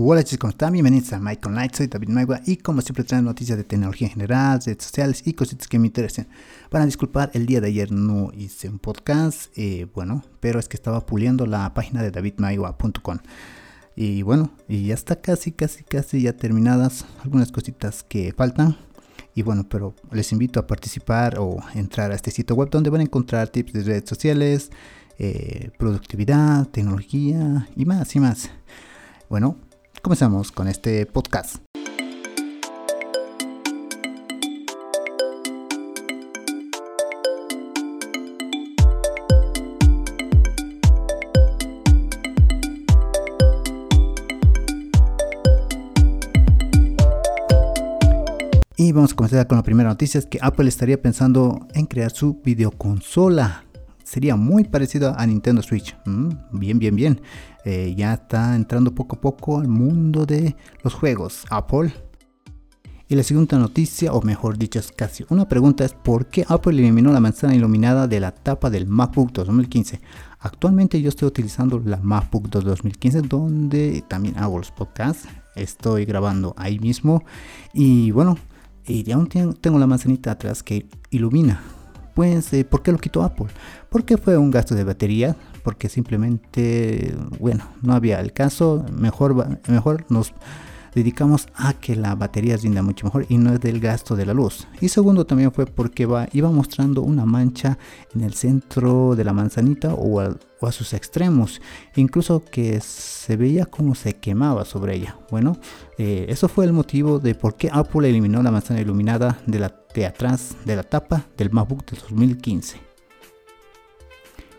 Hola chicos, ¿cómo están? Bienvenidos a Michael Knight, soy David Maigua y como siempre traigo noticias de tecnología en general, redes sociales y cositas que me interesen. Para disculpar, el día de ayer no hice un podcast, eh, bueno, pero es que estaba puliendo la página de davidmaigua.com. Y bueno, y ya está casi, casi, casi ya terminadas algunas cositas que faltan. Y bueno, pero les invito a participar o entrar a este sitio web donde van a encontrar tips de redes sociales, eh, productividad, tecnología y más y más. Bueno, comenzamos con este podcast. Y vamos a comenzar con la primera noticia, es que Apple estaría pensando en crear su videoconsola. Sería muy parecido a Nintendo Switch. Mm, bien, bien, bien. Eh, ya está entrando poco a poco al mundo de los juegos Apple. Y la segunda noticia, o mejor dicho, es casi una pregunta, es ¿por qué Apple eliminó la manzana iluminada de la tapa del MacBook 2015? Actualmente yo estoy utilizando la MacBook 2015 donde también hago los podcasts. Estoy grabando ahí mismo. Y bueno, y aún tengo la manzanita atrás que ilumina. ¿Por qué lo quitó Apple? Porque fue un gasto de batería, porque simplemente, bueno, no había el caso, mejor, mejor nos dedicamos a que la batería rinda mucho mejor y no es del gasto de la luz. Y segundo también fue porque iba mostrando una mancha en el centro de la manzanita o, a sus extremos, incluso que se veía como se quemaba sobre ella. Bueno, eh, eso fue el motivo de por qué Apple eliminó la manzana iluminada de, la, de atrás de la tapa del MacBook de 2015.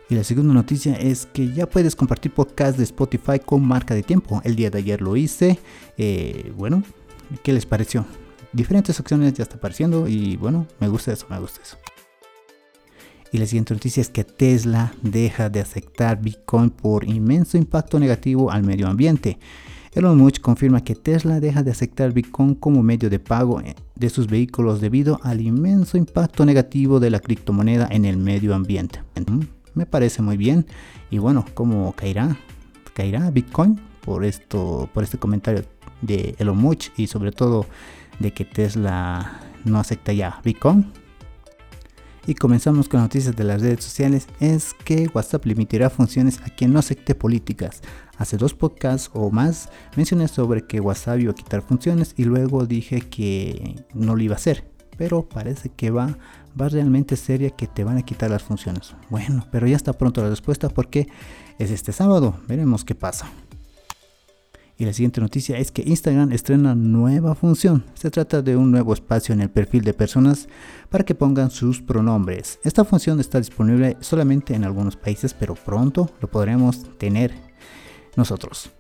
Y la segunda noticia es que ya puedes compartir podcast de Spotify con marca de tiempo. El día de ayer lo hice. Eh, bueno, ¿qué les pareció? Diferentes opciones ya está apareciendo y bueno, me gusta eso, me gusta eso. Y la siguiente noticia es que Tesla deja de aceptar Bitcoin por inmenso impacto negativo al medio ambiente. Elon Musk confirma que Tesla deja de aceptar Bitcoin como medio de pago eh, de sus vehículos debido al inmenso impacto negativo de la criptomoneda en el medio ambiente me parece muy bien. Y bueno, ¿cómo caerá? ¿Caerá Bitcoin por esto, por este comentario de Elon Musk y sobre todo de que Tesla no acepta ya Bitcoin? Y comenzamos con noticias de las redes sociales. Es que WhatsApp limitará funciones a quien no acepte políticas. Hace dos podcasts o más mencioné sobre que WhatsApp iba a quitar funciones y luego dije que no lo iba a hacer. Pero parece que va va realmente seria que te van a quitar las funciones. Bueno, pero ya está pronto la respuesta porque es este sábado. Veremos qué pasa. Y la siguiente noticia es que Instagram estrena nueva función. Se trata de un nuevo espacio en el perfil de personas para que pongan sus pronombres. Esta función está disponible solamente en algunos países, pero pronto lo podremos tener nosotros.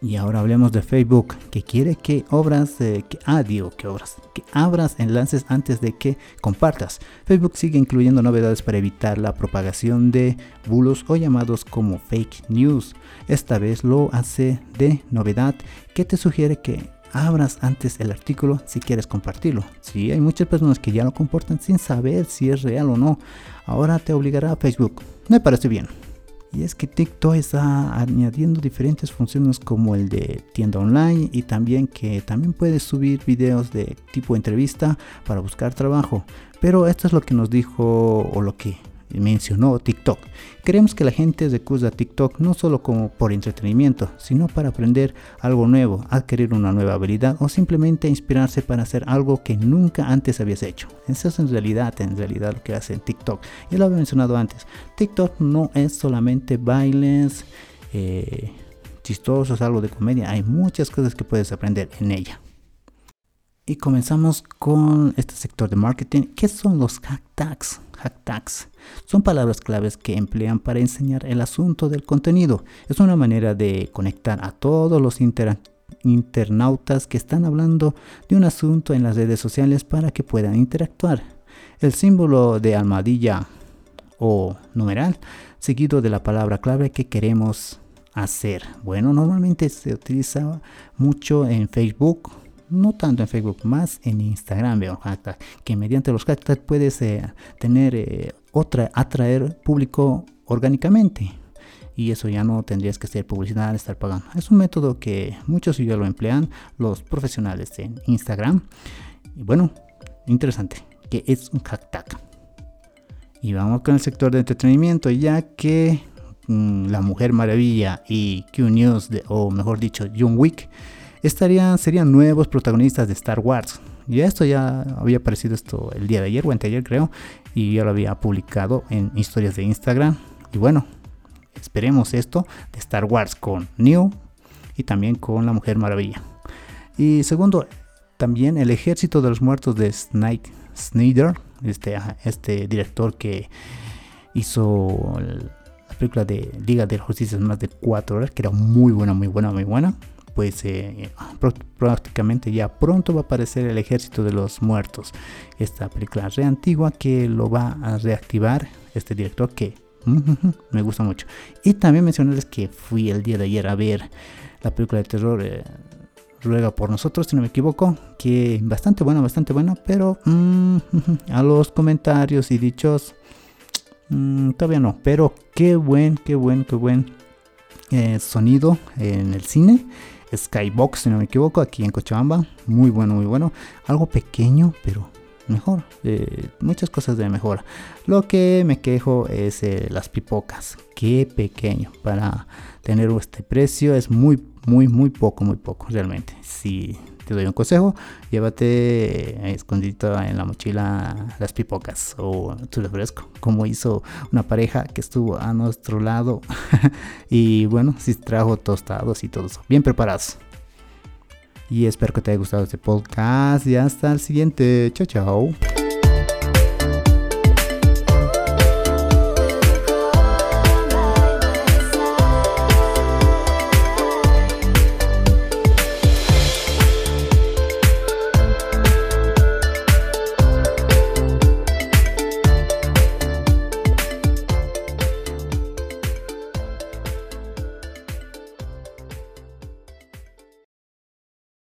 Y ahora hablemos de Facebook, que quiere que obras, que, ah, digo que obras, que abras enlaces antes de que compartas. Facebook sigue incluyendo novedades para evitar la propagación de bulos o llamados como fake news. Esta vez lo hace de novedad que te sugiere que abras antes el artículo si quieres compartirlo. Si hay muchas personas que ya lo comportan sin saber si es real o no, ahora te obligará a Facebook. Me parece bien. Y es que TikTok está añadiendo diferentes funciones como el de tienda online y también que también puedes subir videos de tipo entrevista para buscar trabajo. Pero esto es lo que nos dijo o lo que mencionó TikTok. Queremos que la gente recusa TikTok no solo como por entretenimiento, sino para aprender algo nuevo, adquirir una nueva habilidad o simplemente inspirarse para hacer algo que nunca antes habías hecho. Eso es en realidad, en realidad lo que hace TikTok. Ya lo había mencionado antes. TikTok no es solamente bailes eh, chistosos, algo de comedia. Hay muchas cosas que puedes aprender en ella. Y comenzamos con este sector de marketing. ¿Qué son los hashtags? Hashtags son palabras claves que emplean para enseñar el asunto del contenido. Es una manera de conectar a todos los internautas que están hablando de un asunto en las redes sociales para que puedan interactuar. El símbolo de almohadilla o numeral seguido de la palabra clave que queremos hacer. Bueno, normalmente se utiliza mucho en Facebook no tanto en Facebook, más en Instagram veo que mediante los hashtags puedes eh, tener eh, otra, atraer público orgánicamente. y eso ya no tendrías que hacer publicidad, estar pagando. Es un método que muchos ya lo emplean, los profesionales en Instagram. Y bueno, interesante, que es un hashtag. Y vamos con el sector de entretenimiento, ya que mm, La Mujer Maravilla y Q News, o mejor dicho, John Wick, estarían, serían nuevos protagonistas de Star Wars. Y esto ya había aparecido esto el día de ayer o anteayer creo, y ya lo había publicado en historias de Instagram. Y bueno, esperemos esto de Star Wars con New y también con La Mujer Maravilla. Y segundo, también El Ejército de los Muertos de Snake Snyder, este, este director que hizo la película de Liga de Justicia más de 4 horas, que era muy buena, muy buena, muy buena. Pues eh, prácticamente ya pronto va a aparecer El Ejército de los Muertos, esta película re antigua que lo va a reactivar este director que me gusta mucho. Y también mencionarles que fui el día de ayer a ver la película de terror. Eh, ruega por nosotros, si no me equivoco, que bastante bueno, bastante bueno, pero a los comentarios y dichos, mm, todavía no, pero qué buen, qué buen, qué buen eh, sonido en el cine. Skybox, si no me equivoco, aquí en Cochabamba, muy bueno, muy bueno, algo pequeño, pero mejor, eh, muchas cosas de mejora. Lo que me quejo es eh, las pipocas, qué pequeño. Para tener este precio, es muy muy, muy poco, muy poco realmente. Si te doy un consejo, llévate eh, escondidito en la mochila las pipocas o tu refresco, como hizo una pareja que estuvo a nuestro lado. y bueno, si trajo tostados y todo eso, bien preparados. Y espero que te haya gustado este podcast y hasta el siguiente. Chao, chao.